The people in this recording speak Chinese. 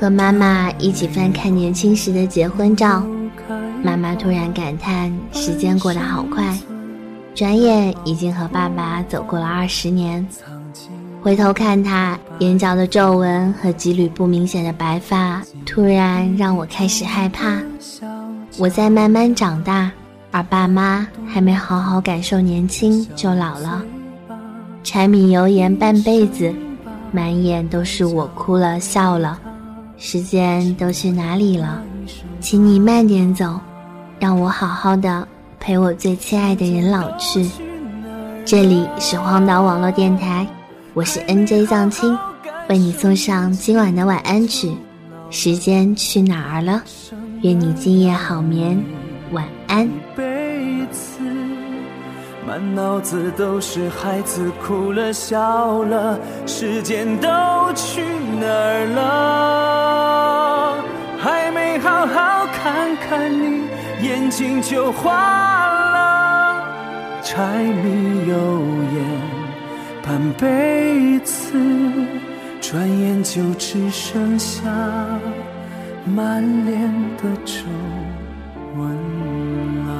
和妈妈一起翻看年轻时的结婚照，妈妈突然感叹：时间过得好快，转眼已经和爸爸走过了二十年。回头看他眼角的皱纹和几缕不明显的白发，突然让我开始害怕。我在慢慢长大，而爸妈还没好好感受年轻就老了。柴米油盐半辈子，满眼都是我哭了笑了。时间都去哪里了？请你慢点走，让我好好的陪我最亲爱的人老去。这里是荒岛网络电台，我是 NJ 藏青，为你送上今晚的晚安曲。时间去哪儿了？愿你今夜好眠，晚安。满脑子都是孩子哭了笑了，时间都去哪儿了？还没好好看看你，眼睛就花了。柴米油盐半辈子，转眼就只剩下满脸的皱纹了。